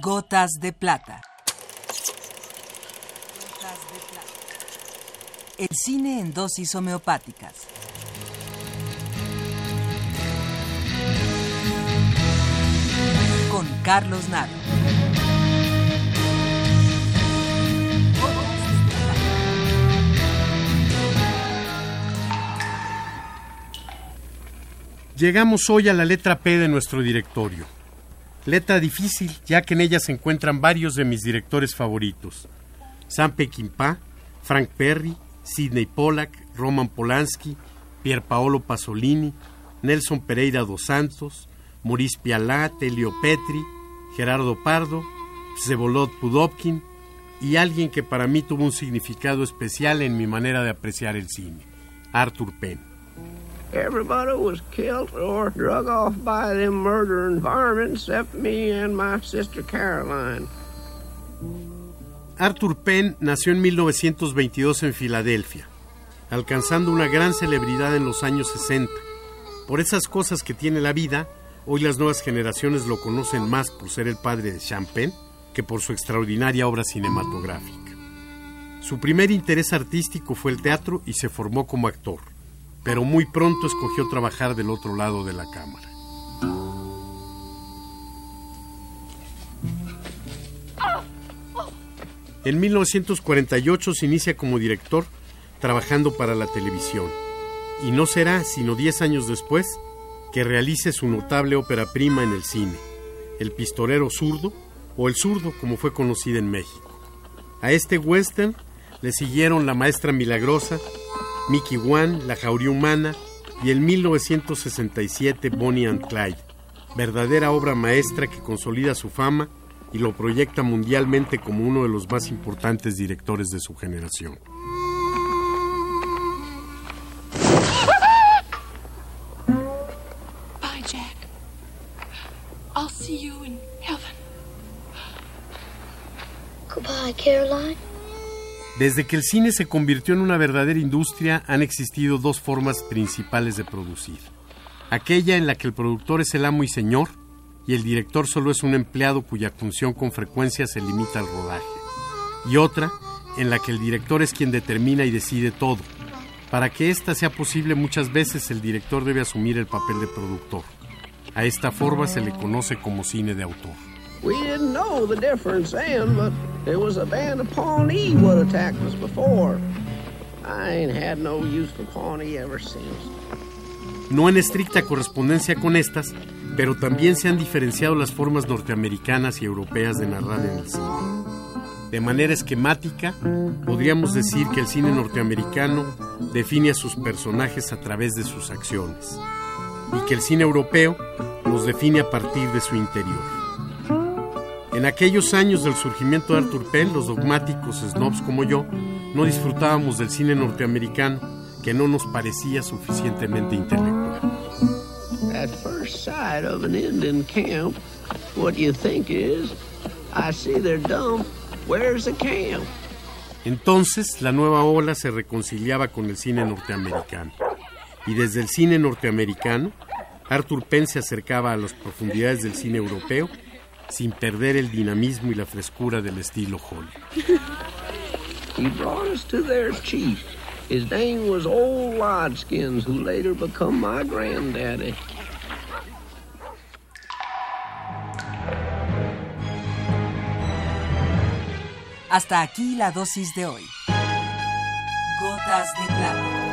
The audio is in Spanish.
Gotas de plata. El cine en dosis homeopáticas. Con Carlos Naro. Llegamos hoy a la letra P de nuestro directorio. Letra difícil, ya que en ella se encuentran varios de mis directores favoritos. Sam Peckinpah, Frank Perry, Sidney Pollack, Roman Polanski, Pier Paolo Pasolini, Nelson Pereira dos Santos, Maurice Pialat, Elio Petri, Gerardo Pardo, Zebolot Pudovkin y alguien que para mí tuvo un significado especial en mi manera de apreciar el cine, Arthur Penn. Everybody was killed or drug off by them murdering varmints except me and my sister Caroline. Arthur Penn nació en 1922 en Filadelfia, alcanzando una gran celebridad en los años 60. Por esas cosas que tiene la vida, hoy las nuevas generaciones lo conocen más por ser el padre de Sean Penn que por su extraordinaria obra cinematográfica. Su primer interés artístico fue el teatro y se formó como actor pero muy pronto escogió trabajar del otro lado de la cámara. En 1948 se inicia como director trabajando para la televisión y no será sino 10 años después que realice su notable ópera prima en el cine, El pistolero zurdo o El zurdo como fue conocida en México. A este western le siguieron La maestra milagrosa, Mickey Wan, La Jauría Humana y el 1967 Bonnie and Clyde, verdadera obra maestra que consolida su fama y lo proyecta mundialmente como uno de los más importantes directores de su generación. Bye, Jack. I'll see you in heaven. Goodbye, Caroline. Desde que el cine se convirtió en una verdadera industria, han existido dos formas principales de producir. Aquella en la que el productor es el amo y señor, y el director solo es un empleado cuya función con frecuencia se limita al rodaje. Y otra, en la que el director es quien determina y decide todo. Para que ésta sea posible muchas veces el director debe asumir el papel de productor. A esta forma se le conoce como cine de autor. We didn't know the difference there was a band of Pawnee what attacked us before. I ain't had no use for Pawnee ever since. No en estricta correspondencia con estas, pero también se han diferenciado las formas norteamericanas y europeas de narrar en el cine. De manera esquemática, podríamos decir que el cine norteamericano define a sus personajes a través de sus acciones y que el cine europeo los define a partir de su interior. En aquellos años del surgimiento de Arthur Penn, los dogmáticos snobs como yo no disfrutábamos del cine norteamericano que no nos parecía suficientemente intelectual. At first sight of an Indian camp, what you think is, I see they're dumb. Where's the camp? Entonces, la nueva ola se reconciliaba con el cine norteamericano. Y desde el cine norteamericano, Arthur Penn se acercaba a las profundidades del cine europeo sin perder el dinamismo y la frescura del estilo Hollywood. He brought us to their chief. His name was Old Lodgeskins, who later become my granddaddy. Hasta aquí la dosis de hoy. Gotas de plata.